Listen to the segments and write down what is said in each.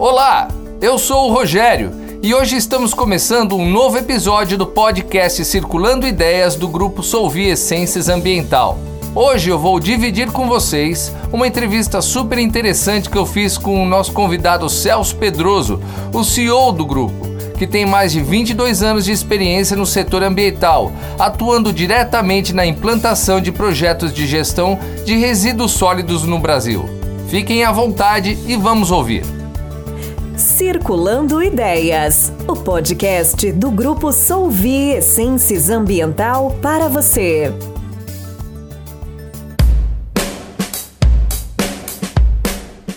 Olá, eu sou o Rogério e hoje estamos começando um novo episódio do podcast Circulando Ideias do grupo Solvi Essências Ambiental. Hoje eu vou dividir com vocês uma entrevista super interessante que eu fiz com o nosso convidado Celso Pedroso, o CEO do grupo, que tem mais de 22 anos de experiência no setor ambiental, atuando diretamente na implantação de projetos de gestão de resíduos sólidos no Brasil. Fiquem à vontade e vamos ouvir. Circulando Ideias, o podcast do grupo Solvi Essências Ambiental para você.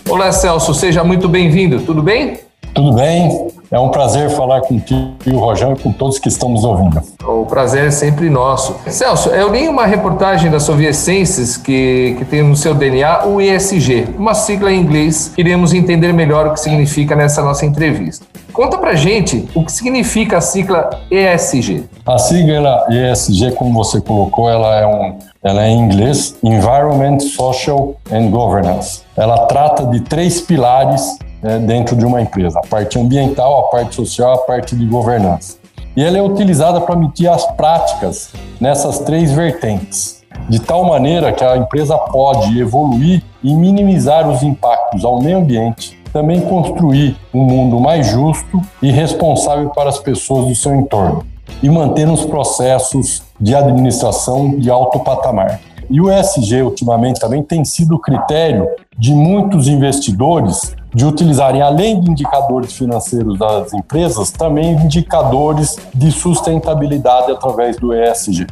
Olá, Celso, seja muito bem-vindo. Tudo bem? Tudo bem? É um prazer falar contigo, Rojão, e com todos que estamos ouvindo. O prazer é sempre nosso. Celso, eu li uma reportagem da Soviescenses que, que tem no seu DNA o ESG, uma sigla em inglês. Queremos entender melhor o que significa nessa nossa entrevista. Conta pra gente o que significa a sigla ESG. A sigla ESG, como você colocou, ela é um, ela é em inglês, Environment, Social and Governance. Ela trata de três pilares né, dentro de uma empresa: a parte ambiental, a parte social, a parte de governança. E ela é utilizada para medir as práticas nessas três vertentes, de tal maneira que a empresa pode evoluir e minimizar os impactos ao meio ambiente, também construir um mundo mais justo e responsável para as pessoas do seu entorno e manter os processos de administração de alto patamar. E o ESG, ultimamente, também tem sido critério de muitos investidores de utilizarem, além de indicadores financeiros das empresas, também indicadores de sustentabilidade através do ESG.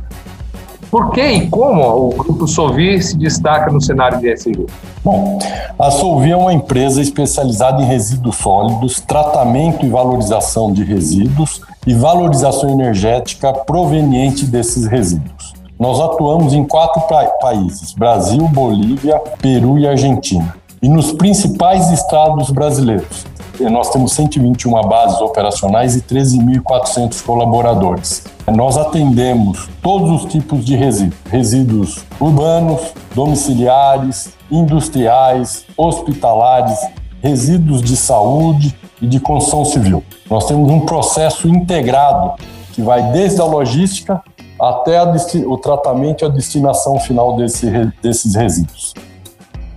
Por que e como o Grupo Solvi se destaca no cenário de ESG? Bom, a Solvi é uma empresa especializada em resíduos sólidos, tratamento e valorização de resíduos e valorização energética proveniente desses resíduos. Nós atuamos em quatro países: Brasil, Bolívia, Peru e Argentina. E nos principais estados brasileiros. Nós temos 121 bases operacionais e 13.400 colaboradores. Nós atendemos todos os tipos de resíduos: resíduos urbanos, domiciliares, industriais, hospitalares, resíduos de saúde e de construção civil. Nós temos um processo integrado que vai desde a logística até o tratamento e a destinação final desse, desses resíduos.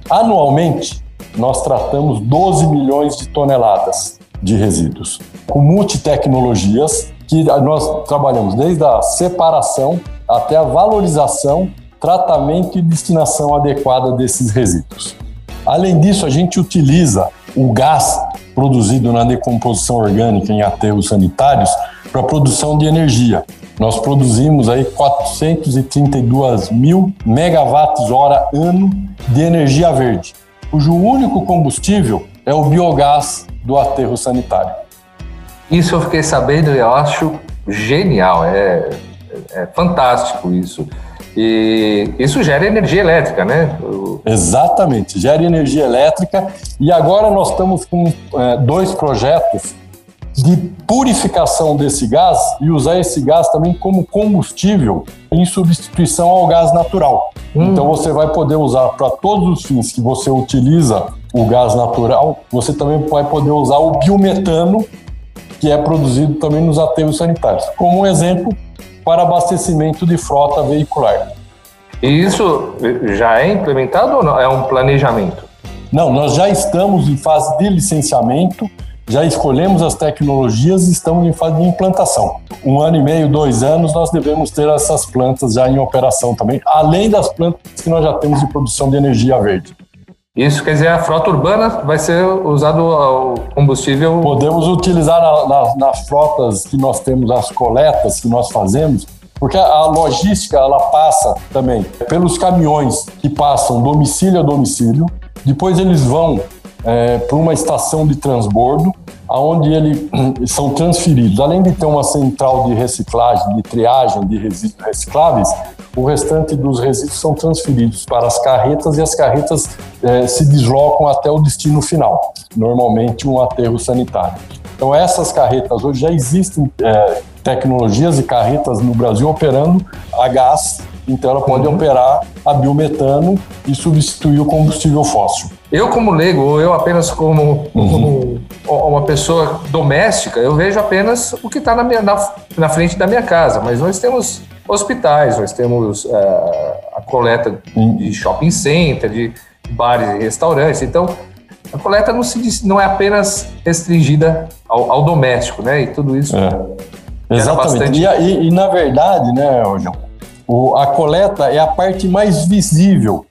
Anualmente, nós tratamos 12 milhões de toneladas de resíduos, com multitecnologias que nós trabalhamos desde a separação até a valorização, tratamento e destinação adequada desses resíduos. Além disso, a gente utiliza o gás produzido na decomposição orgânica em aterros sanitários para produção de energia, nós produzimos aí 432 mil megawatts hora ano de energia verde, cujo único combustível é o biogás do aterro sanitário. Isso eu fiquei sabendo e eu acho genial, é, é fantástico isso. E isso gera energia elétrica, né? Exatamente, gera energia elétrica. E agora nós estamos com é, dois projetos de purificação desse gás e usar esse gás também como combustível em substituição ao gás natural. Hum. Então você vai poder usar para todos os fins que você utiliza o gás natural, você também vai poder usar o biometano que é produzido também nos aterros sanitários. Como um exemplo para abastecimento de frota veicular. E isso já é implementado ou não? É um planejamento? Não, nós já estamos em fase de licenciamento já escolhemos as tecnologias e estamos em fase de implantação. Um ano e meio, dois anos, nós devemos ter essas plantas já em operação também, além das plantas que nós já temos de produção de energia verde. Isso quer dizer, a frota urbana vai ser usado o combustível. Podemos utilizar na, na, nas frotas que nós temos, as coletas que nós fazemos, porque a logística ela passa também pelos caminhões que passam domicílio a domicílio, depois eles vão é, para uma estação de transbordo, aonde eles são transferidos. Além de ter uma central de reciclagem, de triagem de resíduos recicláveis, o restante dos resíduos são transferidos para as carretas e as carretas é, se deslocam até o destino final, normalmente um aterro sanitário. Então essas carretas hoje já existem é, tecnologias e carretas no Brasil operando a gás então ela pode uhum. operar a biometano e substituir o combustível fóssil. Eu, como leigo, ou eu apenas como, uhum. como, uma pessoa doméstica, eu vejo apenas o que está na, na, na, frente da minha casa. Mas nós temos hospitais, nós temos uh, a coleta de shopping center, de bares e restaurantes. Então, a coleta não, se, não é apenas restringida ao, ao doméstico, né? E tudo isso. É. Exatamente. Bastante... E, e, e, na verdade, né, João, o, a coleta é a parte mais visível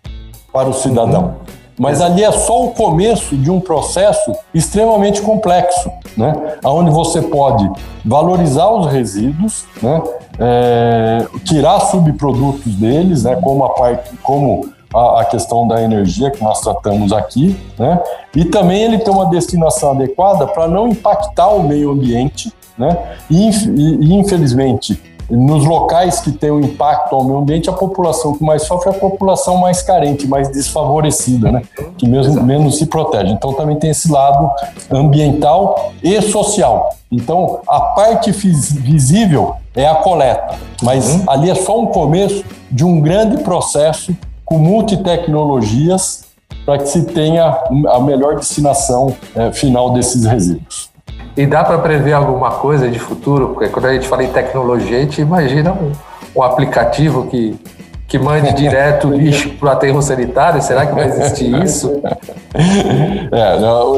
para o cidadão. Uhum. Mas ali é só o começo de um processo extremamente complexo, né? onde você pode valorizar os resíduos, né? É, tirar subprodutos deles, né? como a parte, como a, a, questão da energia que nós tratamos aqui, né? e também ele ter uma destinação adequada para não impactar o meio ambiente, né? e, e infelizmente nos locais que têm um impacto ao meio ambiente, a população que mais sofre é a população mais carente, mais desfavorecida, né? que mesmo, menos se protege. Então também tem esse lado ambiental e social. Então a parte visível é a coleta, mas uhum. ali é só um começo de um grande processo com multitecnologias para que se tenha a melhor destinação é, final desses resíduos. E dá para prever alguma coisa de futuro? Porque quando a gente fala em tecnologia, a gente imagina um, um aplicativo que, que mande direto lixo para o aterro sanitário. Será que vai existir isso? É, eu,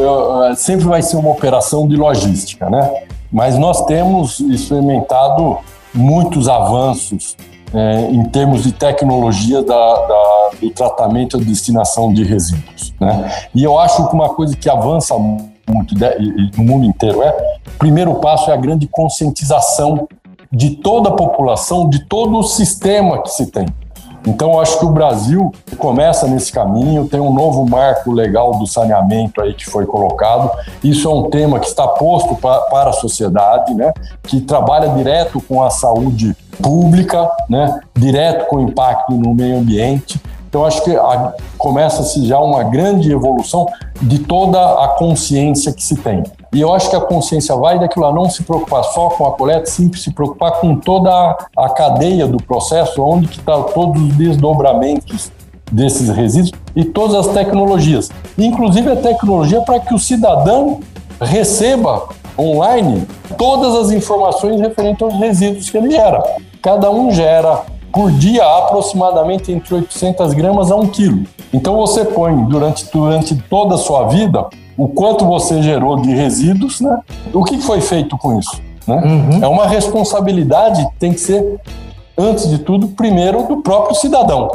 eu, sempre vai ser uma operação de logística, né? Mas nós temos experimentado muitos avanços é, em termos de tecnologia da, da, do tratamento e destinação de resíduos. Né? E eu acho que uma coisa que avança muito no mundo inteiro é, o primeiro passo é a grande conscientização de toda a população, de todo o sistema que se tem. Então, acho que o Brasil começa nesse caminho, tem um novo marco legal do saneamento aí que foi colocado. Isso é um tema que está posto pra, para a sociedade, né? que trabalha direto com a saúde pública, né? direto com o impacto no meio ambiente. Então, acho que começa-se já uma grande evolução de toda a consciência que se tem. E eu acho que a consciência vai daquilo a não se preocupar só com a coleta, sim se preocupar com toda a cadeia do processo, onde que está todos os desdobramentos desses resíduos e todas as tecnologias. Inclusive a tecnologia para que o cidadão receba online todas as informações referentes aos resíduos que ele gera. Cada um gera por dia aproximadamente entre 800 gramas a 1 quilo. Então você põe durante, durante toda a sua vida o quanto você gerou de resíduos, né? O que foi feito com isso? Né? Uhum. É uma responsabilidade tem que ser, antes de tudo, primeiro do próprio cidadão.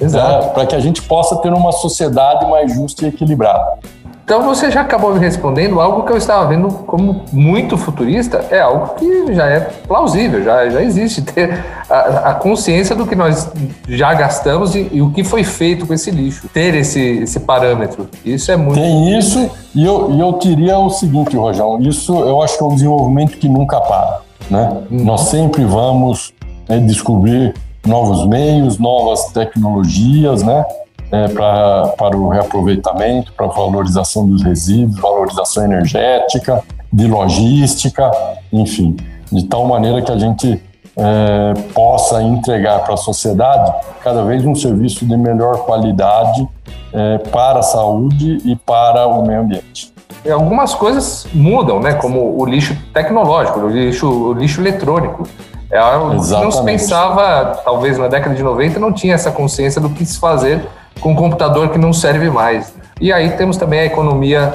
Exato. Né? Para que a gente possa ter uma sociedade mais justa e equilibrada. Então você já acabou me respondendo algo que eu estava vendo como muito futurista, é algo que já é plausível, já, já existe, ter a, a consciência do que nós já gastamos e, e, o que foi feito com esse lixo, ter esse, esse parâmetro. Isso é muito. Tem isso, e eu, e eu diria o seguinte, Rojão, isso eu acho que é um desenvolvimento que nunca para. Né? Uhum. Nós sempre vamos né, descobrir novos meios, novas tecnologias, né? É, pra, para o reaproveitamento, para a valorização dos resíduos, valorização energética, de logística, enfim, de tal maneira que a gente é, possa entregar para a sociedade cada vez um serviço de melhor qualidade é, para a saúde e para o meio ambiente. Algumas coisas mudam, né? Como o lixo tecnológico, o lixo, o lixo eletrônico. É não se pensava, talvez na década de 90, não tinha essa consciência do que se fazer com um computador que não serve mais. E aí temos também a economia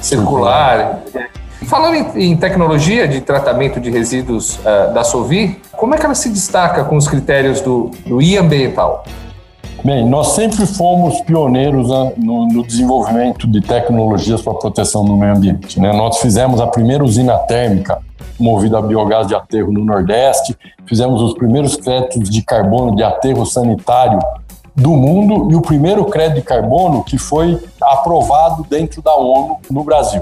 circular. Falando em, tecnologia de tratamento de resíduos uh, da Sovi, como é que ela se destaca com os critérios do, do I ambiental? Bem, nós sempre fomos pioneiros né, no, no, desenvolvimento de tecnologias para proteção do meio ambiente. Né? Nós fizemos a primeira usina térmica movida a biogás de aterro no Nordeste, fizemos os primeiros créditos de carbono de aterro sanitário do mundo e o primeiro crédito de carbono que foi aprovado dentro da ONU no Brasil.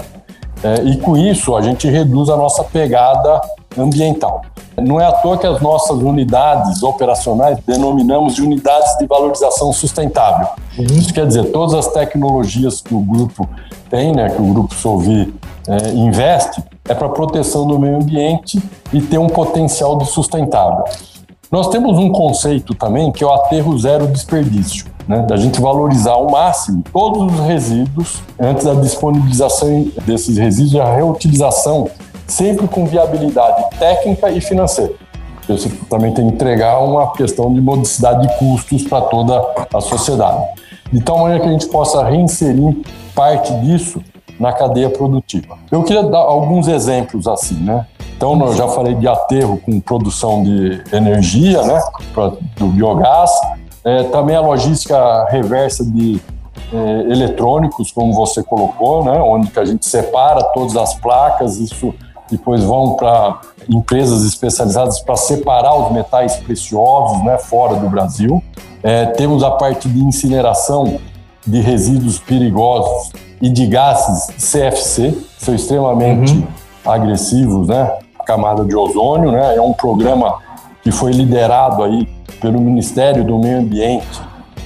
É, e com isso a gente reduz a nossa pegada ambiental. Não é à toa que as nossas unidades operacionais denominamos de unidades de valorização sustentável. Uhum. Isso quer dizer, todas as tecnologias que o grupo tem, né, que o grupo Solvi é, investe, é para proteção do meio ambiente e ter um potencial de sustentável. Nós temos um conceito também que é o aterro zero desperdício, né? da gente valorizar ao máximo todos os resíduos antes da disponibilização desses resíduos e a reutilização, sempre com viabilidade técnica e financeira. Você também tem que entregar uma questão de modicidade de custos para toda a sociedade. De tal maneira que a gente possa reinserir parte disso na cadeia produtiva. Eu queria dar alguns exemplos assim, né? Então, eu já falei de aterro com produção de energia, né, do biogás. É, também a logística reversa de é, eletrônicos, como você colocou, né, onde que a gente separa todas as placas, isso depois vão para empresas especializadas para separar os metais preciosos né, fora do Brasil. É, temos a parte de incineração de resíduos perigosos e de gases CFC, são extremamente uhum. agressivos, né? camada de ozônio, né? É um programa que foi liderado aí pelo Ministério do Meio Ambiente,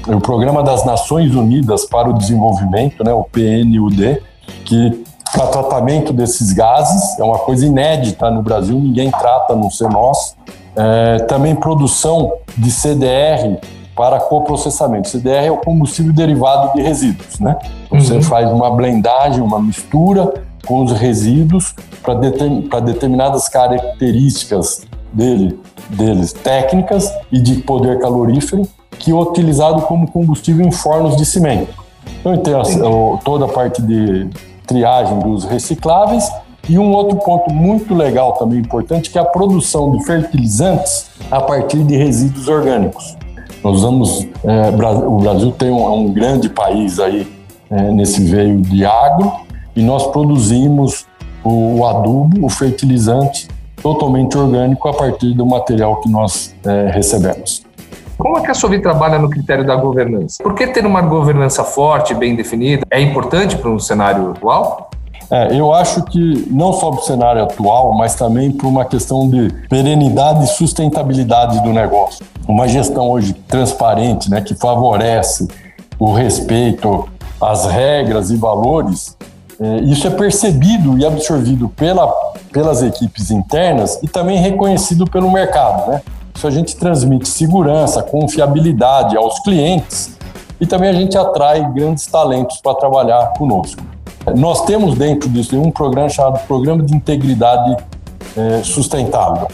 o Programa das Nações Unidas para o Desenvolvimento, né? O PNUD, que para tratamento desses gases é uma coisa inédita no Brasil, ninguém trata, não ser nós. É, também produção de CDR para coprocessamento. CDR é o combustível derivado de resíduos, né? Você uhum. faz uma blendagem, uma mistura com os resíduos para determin, determinadas características dele, deles técnicas e de poder calorífero, que é utilizado como combustível em fornos de cimento. Então, tem toda a parte de triagem dos recicláveis e um outro ponto muito legal também importante que é a produção de fertilizantes a partir de resíduos orgânicos. Nós usamos, é, o Brasil tem um, um grande país aí é, nesse veio de agro e nós produzimos o adubo, o fertilizante totalmente orgânico a partir do material que nós é, recebemos. Como é a Sovi trabalha no critério da governança? Por que ter uma governança forte, bem definida, é importante para um cenário atual? É, eu acho que não só para o cenário atual, mas também para uma questão de perenidade e sustentabilidade do negócio. Uma gestão hoje transparente, né, que favorece o respeito às regras e valores, é, isso é percebido e absorvido pela, pelas equipes internas e também reconhecido pelo mercado. Né? Isso a gente transmite segurança, confiabilidade aos clientes e também a gente atrai grandes talentos para trabalhar conosco. Nós temos dentro disso um programa chamado Programa de Integridade é, Sustentável.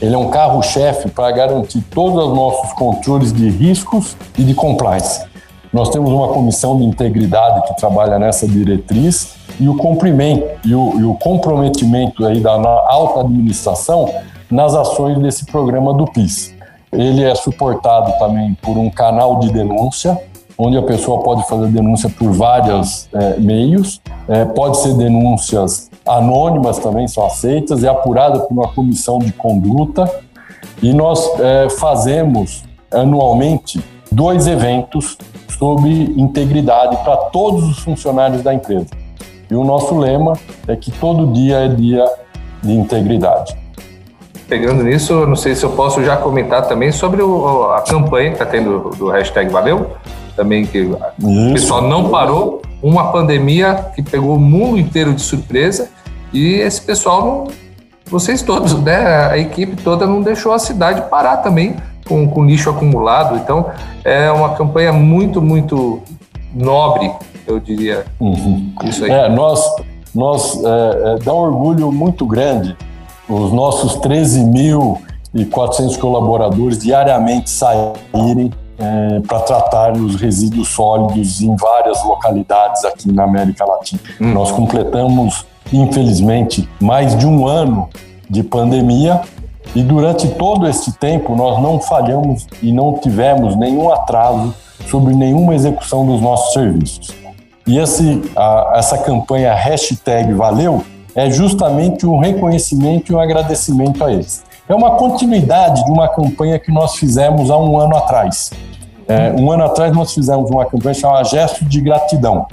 Ele é um carro-chefe para garantir todos os nossos controles de riscos e de compliance. Nós temos uma comissão de integridade que trabalha nessa diretriz e o cumprimento e o, e o comprometimento aí da alta administração nas ações desse programa do PIS. Ele é suportado também por um canal de denúncia, onde a pessoa pode fazer denúncia por vários é, meios, é, pode ser denúncias anônimas também são aceitas, é apurada por uma comissão de conduta e nós é, fazemos anualmente dois eventos sobre integridade para todos os funcionários da empresa. E o nosso lema é que todo dia é dia de integridade. Pegando nisso, não sei se eu posso já comentar também sobre o, a campanha que está tendo do hashtag Valeu, também que Isso. o pessoal não parou, uma pandemia que pegou o mundo inteiro de surpresa e esse pessoal não, vocês todos, né, a equipe toda não deixou a cidade parar também com, com lixo acumulado. Então, é uma campanha muito, muito nobre, eu diria. Uhum. Isso aí. É, nós, nós é, é, dá um orgulho muito grande os nossos 13.400 colaboradores diariamente saírem é, para tratar os resíduos sólidos em várias localidades aqui na América Latina. Hum. Nós completamos, infelizmente, mais de um ano de pandemia e durante todo esse tempo nós não falhamos e não tivemos nenhum atraso sobre nenhuma execução dos nossos serviços. E esse, a, essa campanha hashtag Valeu é justamente um reconhecimento e um agradecimento a eles. É uma continuidade de uma campanha que nós fizemos há um ano atrás. É, um ano atrás nós fizemos uma campanha chamada Gesto de Gratidão.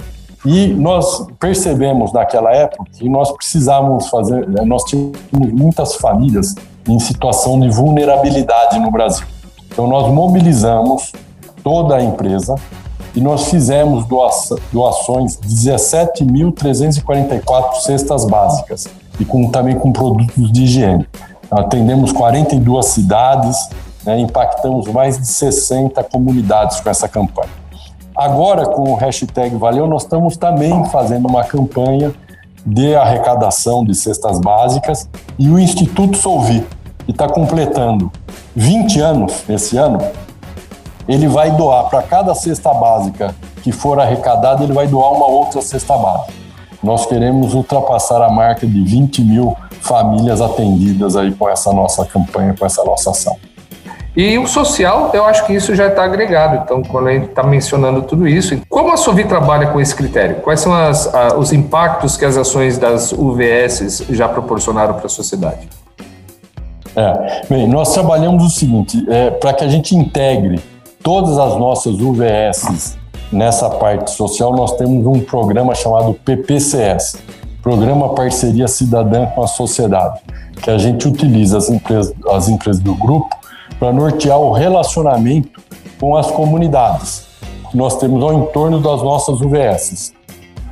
E nós percebemos naquela época que nós precisávamos fazer, nós tínhamos muitas famílias em situação de vulnerabilidade no Brasil. Então, nós mobilizamos toda a empresa e nós fizemos doações de 17.344 cestas básicas e com, também com produtos de higiene. Atendemos 42 cidades né, impactamos mais de 60 comunidades com essa campanha. Agora, com o hashtag Valeu, nós estamos também fazendo uma campanha de arrecadação de cestas básicas e o Instituto Solvi, que está completando 20 anos esse ano, ele vai doar para cada cesta básica que for arrecadada, ele vai doar uma outra cesta básica. Nós queremos ultrapassar a marca de 20 mil famílias atendidas aí com essa nossa campanha, com essa nossa ação. E o social, eu acho que isso já está agregado. Então, quando a gente está mencionando tudo isso, como a Sovi trabalha com esse critério? Quais são as, a, os impactos que as ações das UVS já proporcionaram para a sociedade? É, bem, nós trabalhamos o seguinte: é, para que a gente integre todas as nossas UVS nessa parte social, nós temos um programa chamado PPCS Programa Parceria Cidadã com a Sociedade que a gente utiliza as empresas, as empresas do grupo para nortear o relacionamento com as comunidades que nós temos ao entorno das nossas UVS.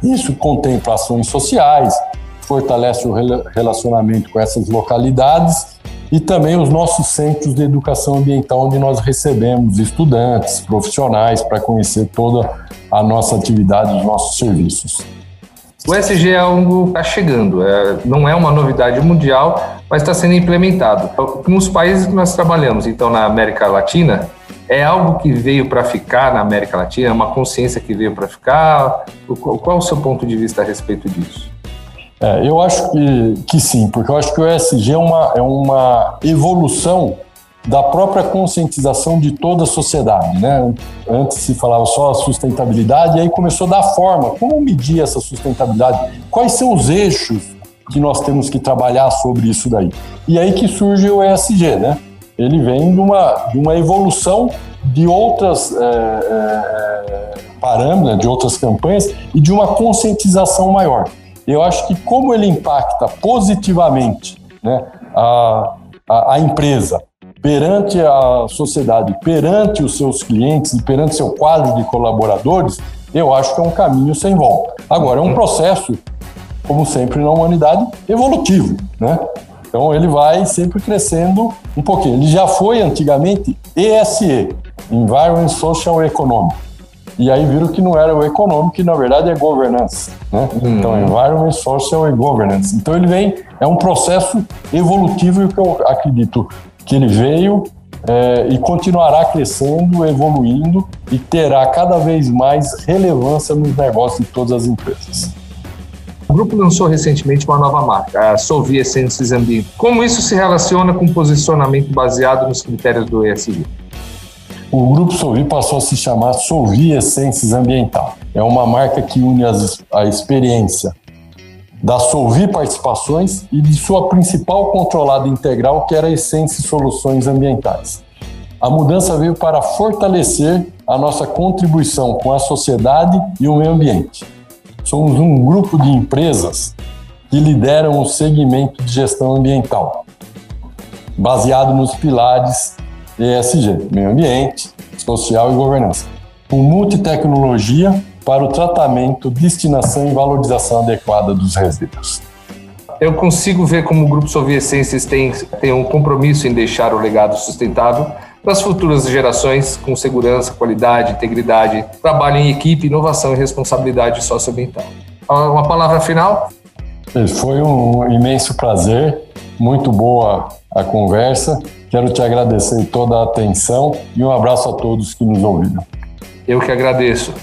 Isso contempla ações sociais, fortalece o relacionamento com essas localidades e também os nossos centros de educação ambiental, onde nós recebemos estudantes, profissionais, para conhecer toda a nossa atividade, os nossos serviços. O SG é algo que está chegando, é, não é uma novidade mundial, mas está sendo implementado. Nos países que nós trabalhamos, então na América Latina, é algo que veio para ficar na América Latina? É uma consciência que veio para ficar? Qual o seu ponto de vista a respeito disso? É, eu acho que, que sim, porque eu acho que o ESG é uma, é uma evolução da própria conscientização de toda a sociedade. Né? Antes se falava só sustentabilidade, e aí começou a dar forma. Como medir essa sustentabilidade? Quais são os eixos que nós temos que trabalhar sobre isso daí? E aí que surge o ESG, né? Ele vem de uma, de uma evolução de outras é, é, parâmetros, de outras campanhas e de uma conscientização maior. Eu acho que como ele impacta positivamente né, a, a, a empresa, perante a sociedade, perante os seus clientes e perante seu quadro de colaboradores, eu acho que é um caminho sem volta. Agora, é um processo, como sempre na humanidade, evolutivo, né? Então ele vai sempre crescendo um pouquinho. Ele já foi antigamente ESE, Environment Social Economic. E aí viram que não era o econômico, que na verdade é governance. Né? Hum. Então, environment, social e governance. Então ele vem, é um processo evolutivo que eu acredito que ele veio é, e continuará crescendo, evoluindo e terá cada vez mais relevância nos negócios de todas as empresas. O grupo lançou recentemente uma nova marca, a Solvi Essências Ambiente. Como isso se relaciona com o posicionamento baseado nos critérios do ESG? O grupo Solvi passou a se chamar Solvi Essências Ambiental. É uma marca que une as, a experiência da Solvi Participações e de sua principal controlada integral, que era a Essência Soluções Ambientais. A mudança veio para fortalecer a nossa contribuição com a sociedade e o meio ambiente. Somos um grupo de empresas que lideram o segmento de gestão ambiental, baseado nos pilares ESG, meio ambiente, social e governança, com multitecnologia para o tratamento, destinação e valorização adequada dos resíduos. Eu consigo ver como o Grupo Soviescenses tem, tem um compromisso em deixar o legado sustentável para as futuras gerações com segurança, qualidade, integridade, trabalho em equipe, inovação e responsabilidade socioambiental. Uma palavra final? Foi um imenso prazer, muito boa a conversa. Quero te agradecer toda a atenção e um abraço a todos que nos ouviram. Eu que agradeço.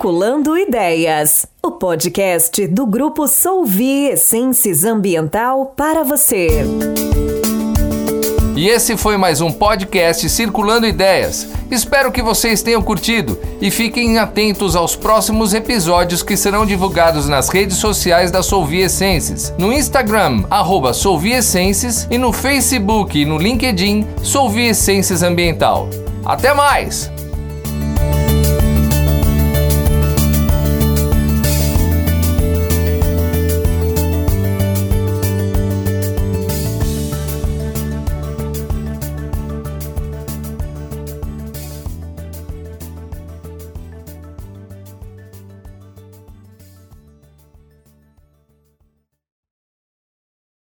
Circulando Ideias, o podcast do grupo Solvi Essências Ambiental para você. E esse foi mais um podcast Circulando Ideias. Espero que vocês tenham curtido e fiquem atentos aos próximos episódios que serão divulgados nas redes sociais da Solvi Essências, no Instagram, arroba Solvi Essências e no Facebook e no LinkedIn Solvi Essências Ambiental. Até mais!